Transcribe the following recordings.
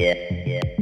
yeah, yeah.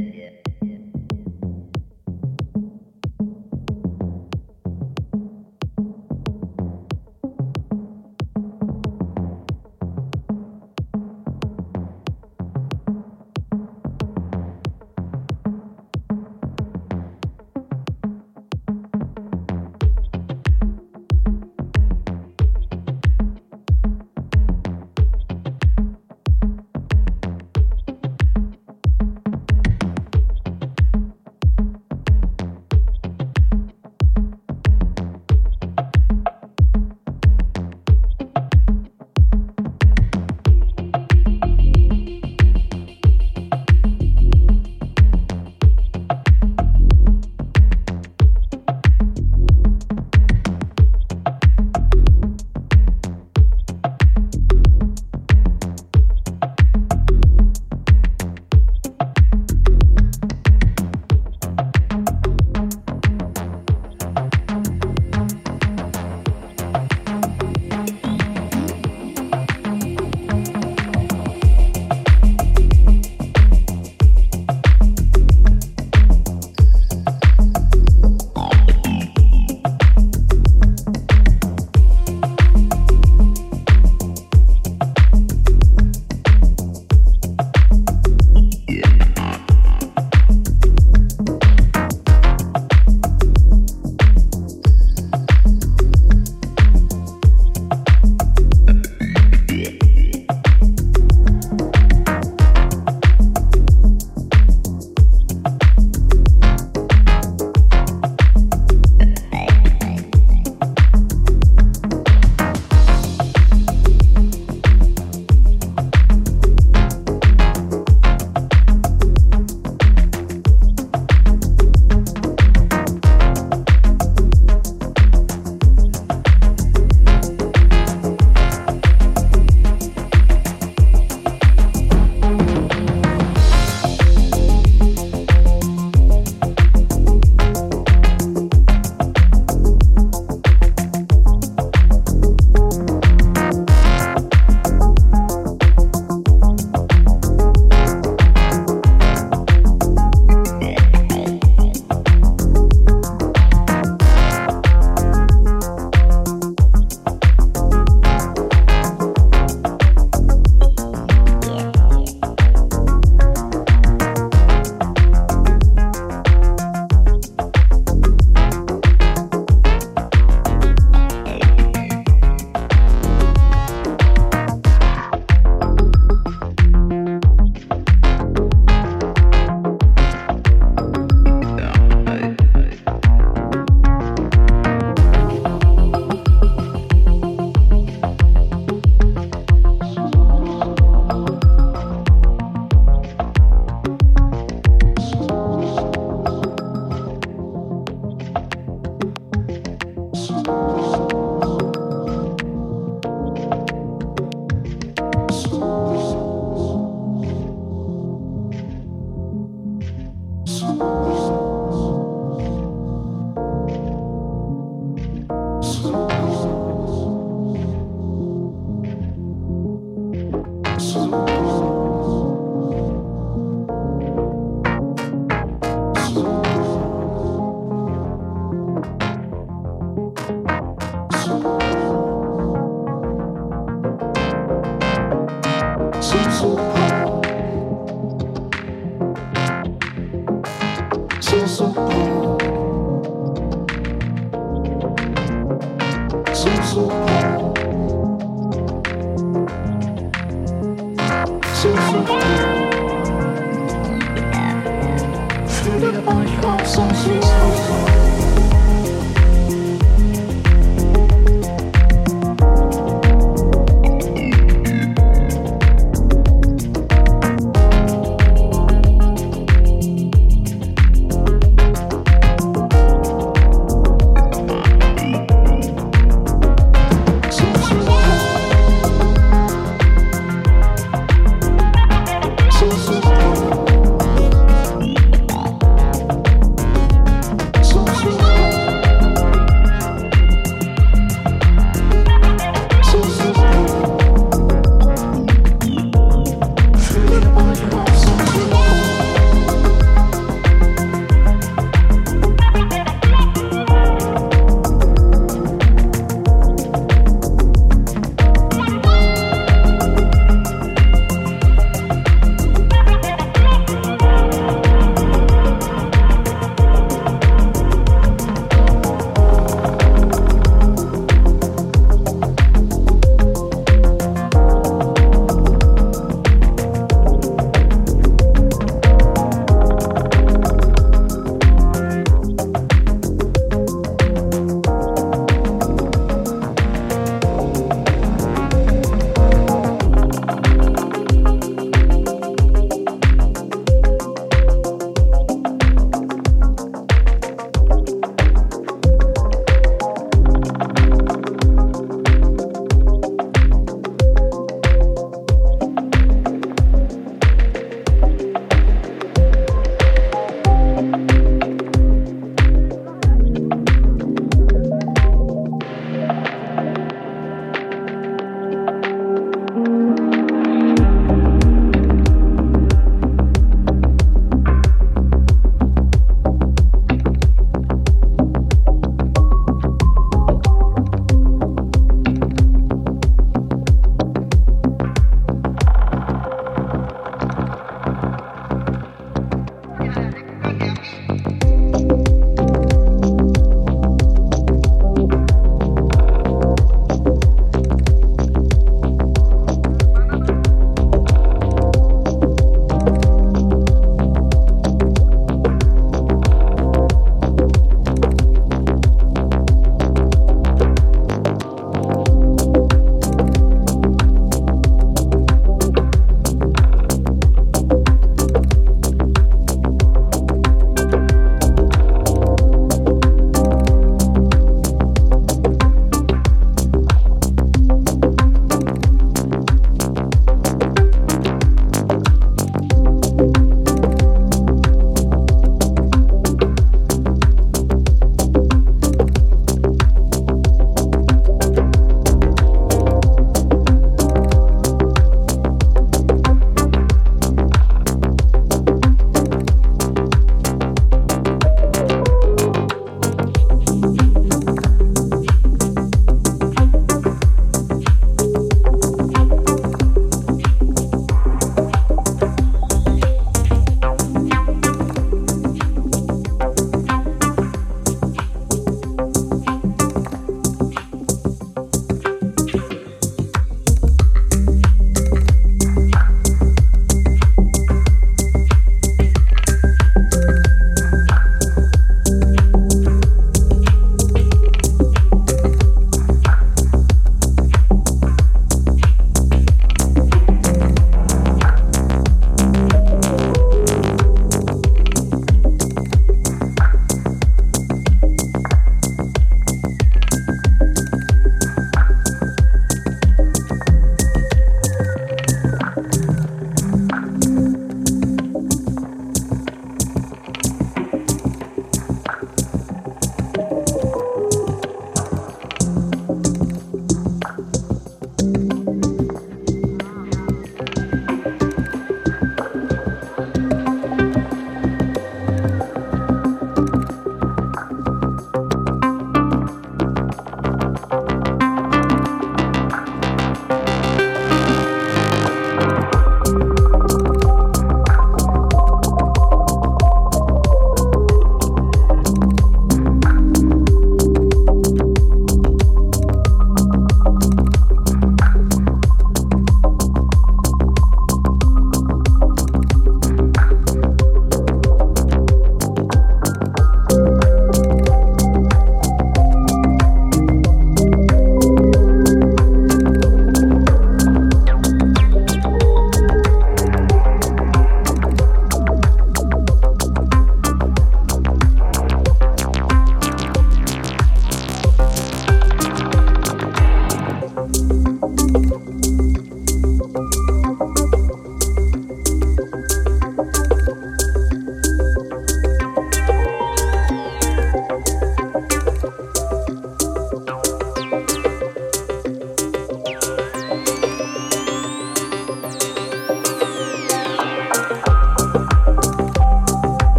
Castle.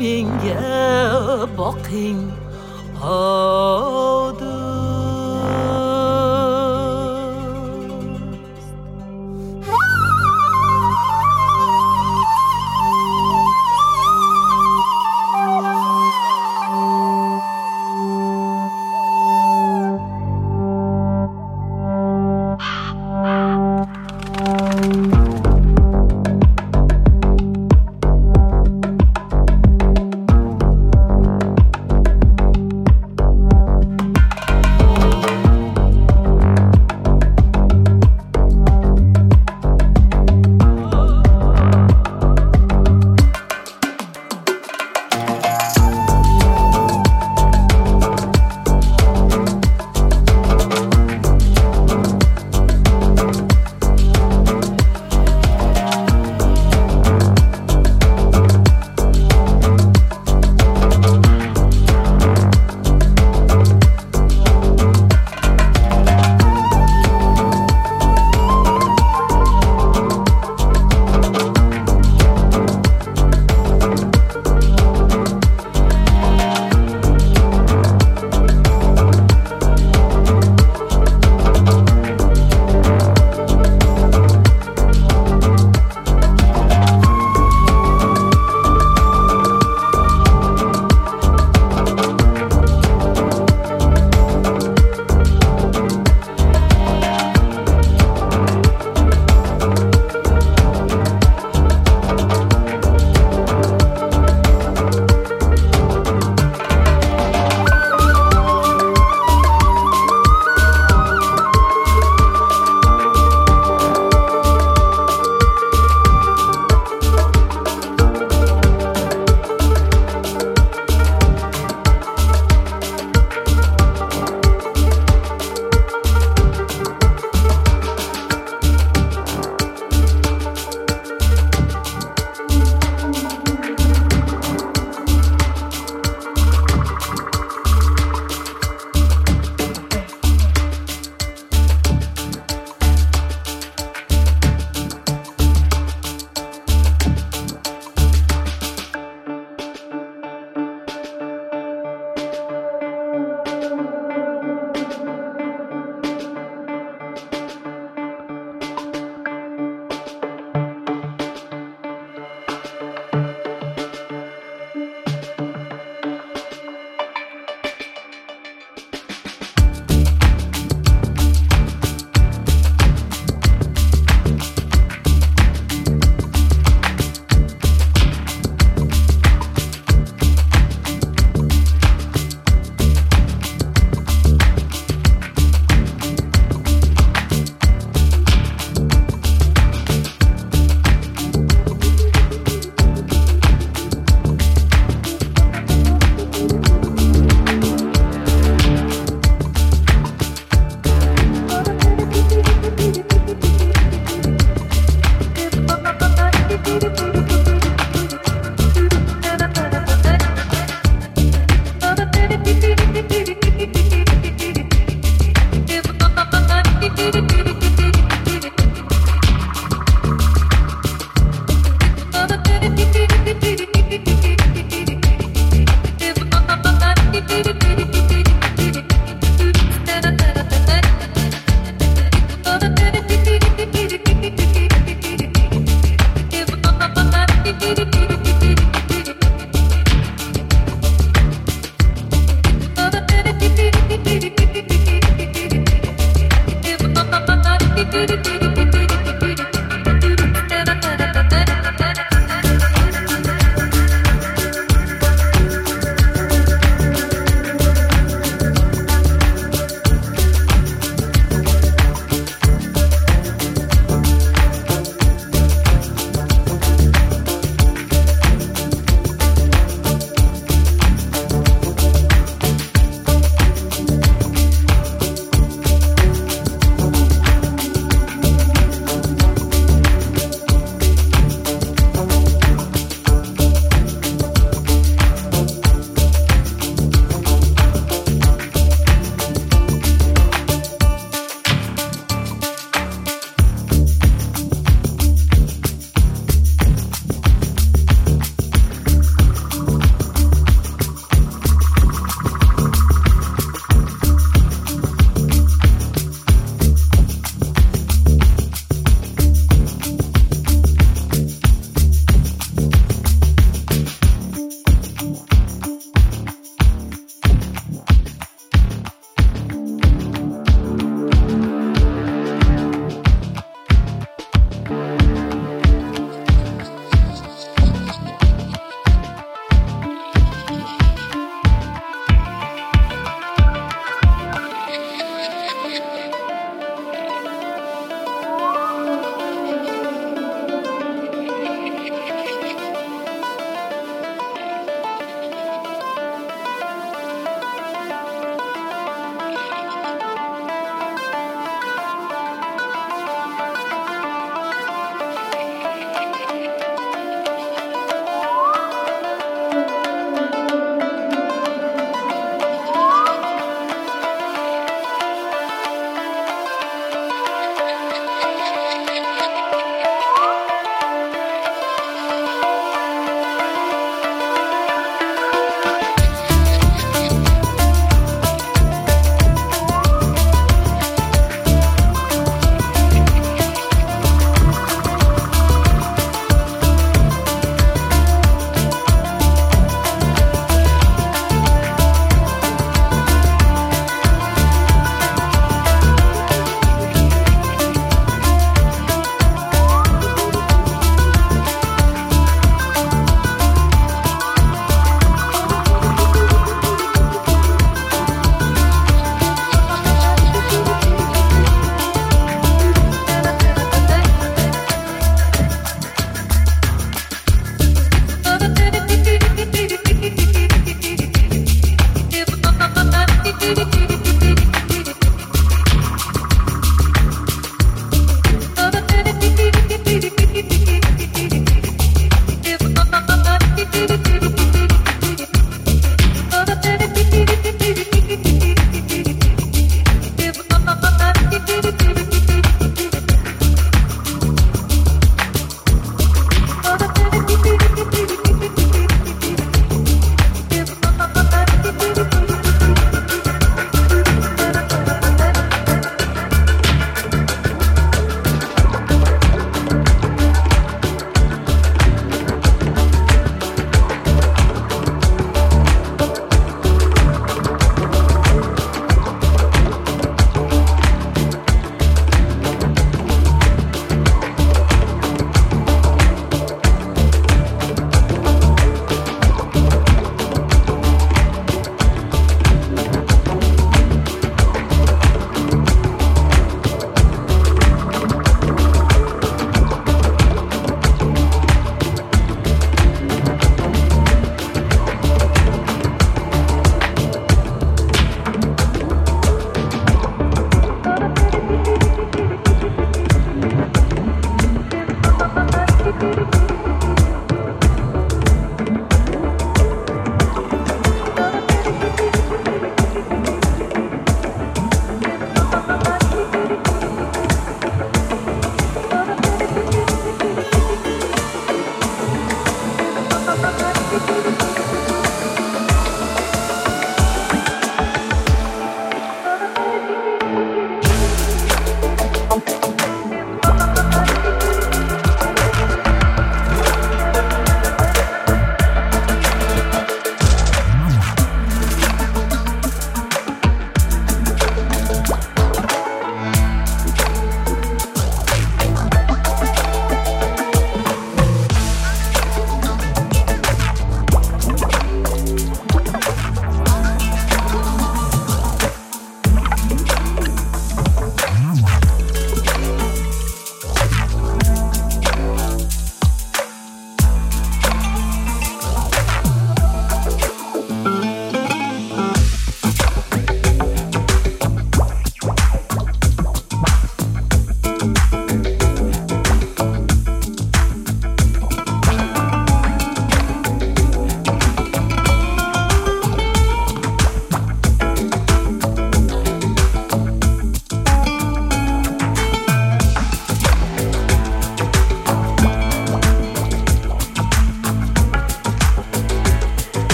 menga boqing oh. do do do do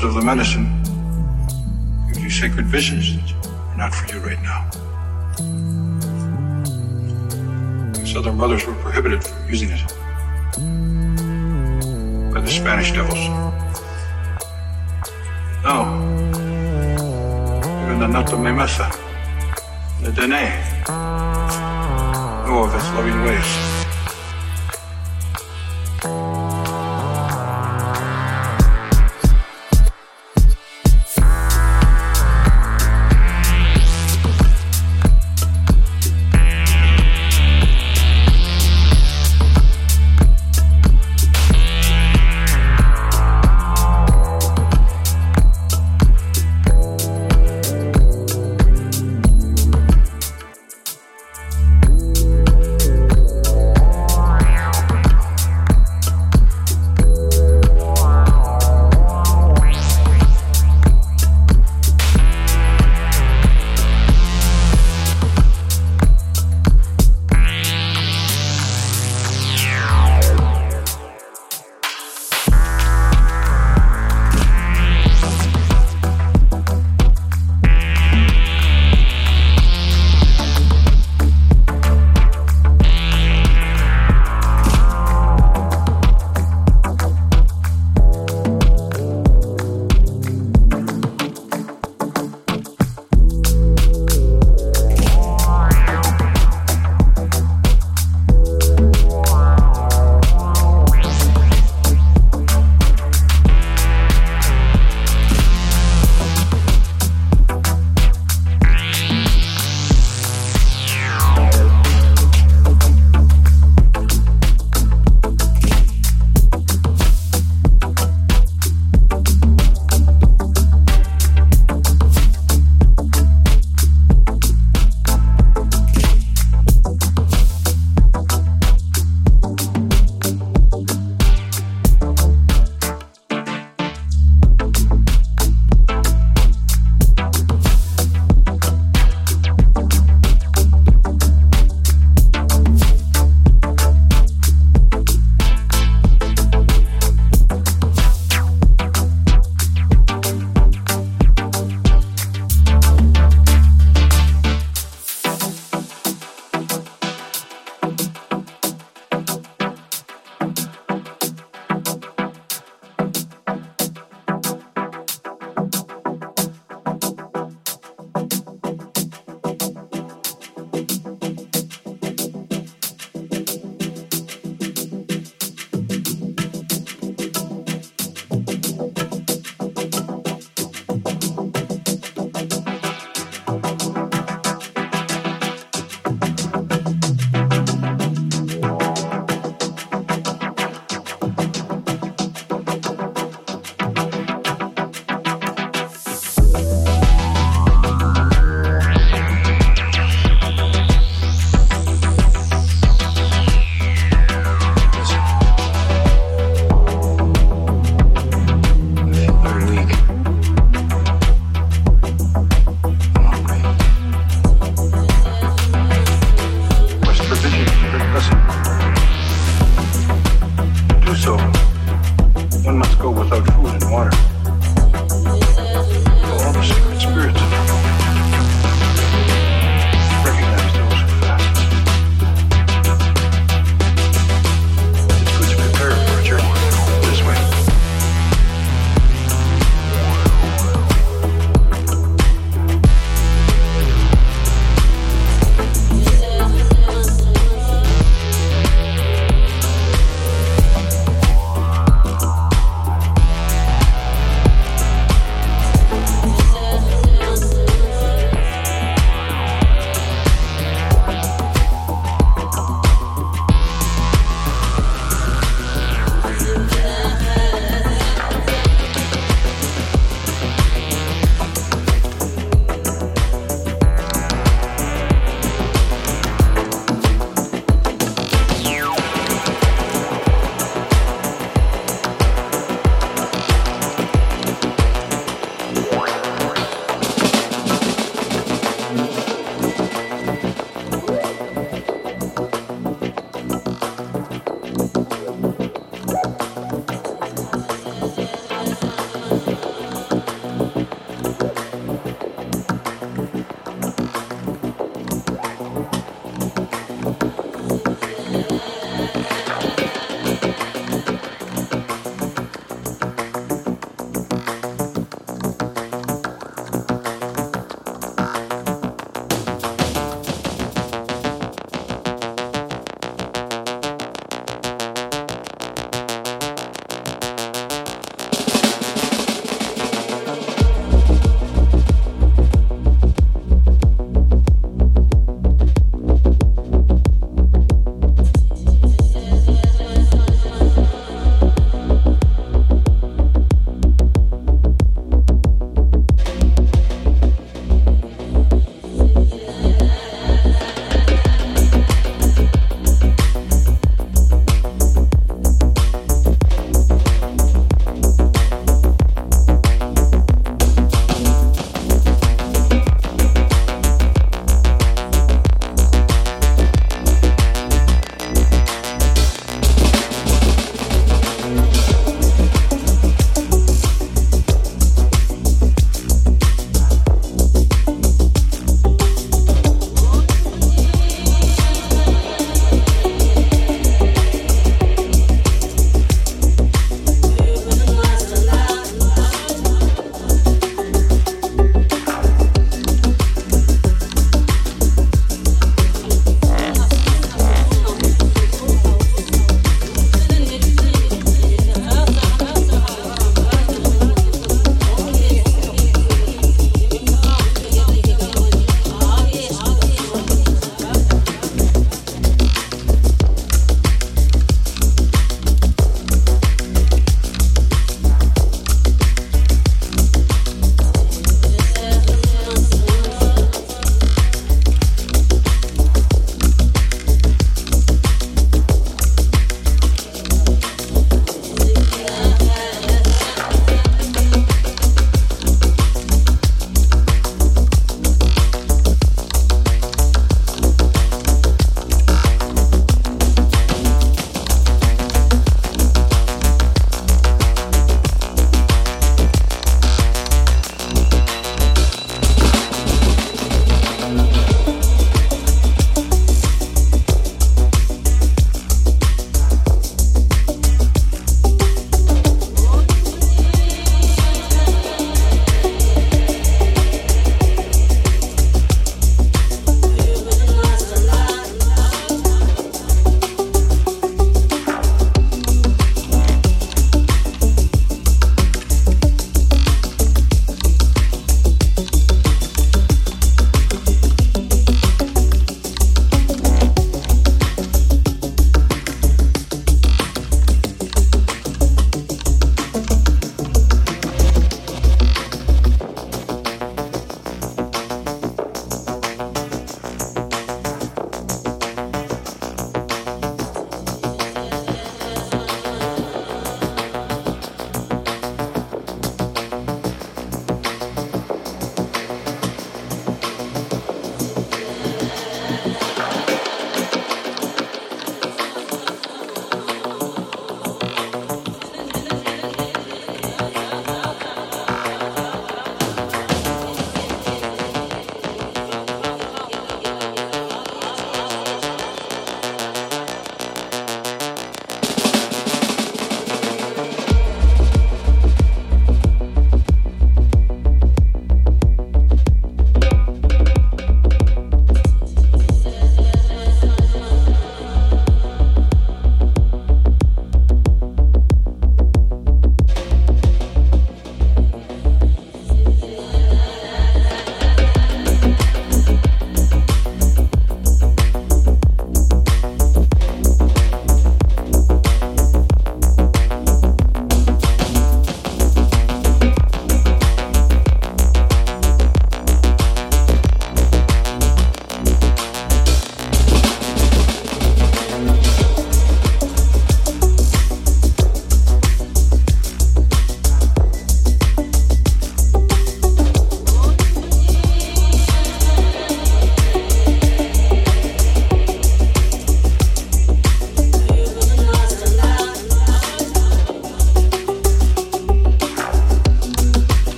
Of the medicine give you sacred visions that are not for you right now. Southern brothers were prohibited from using it by the Spanish devils. No. Even the Nata Mesa, the Dene, know of its loving ways.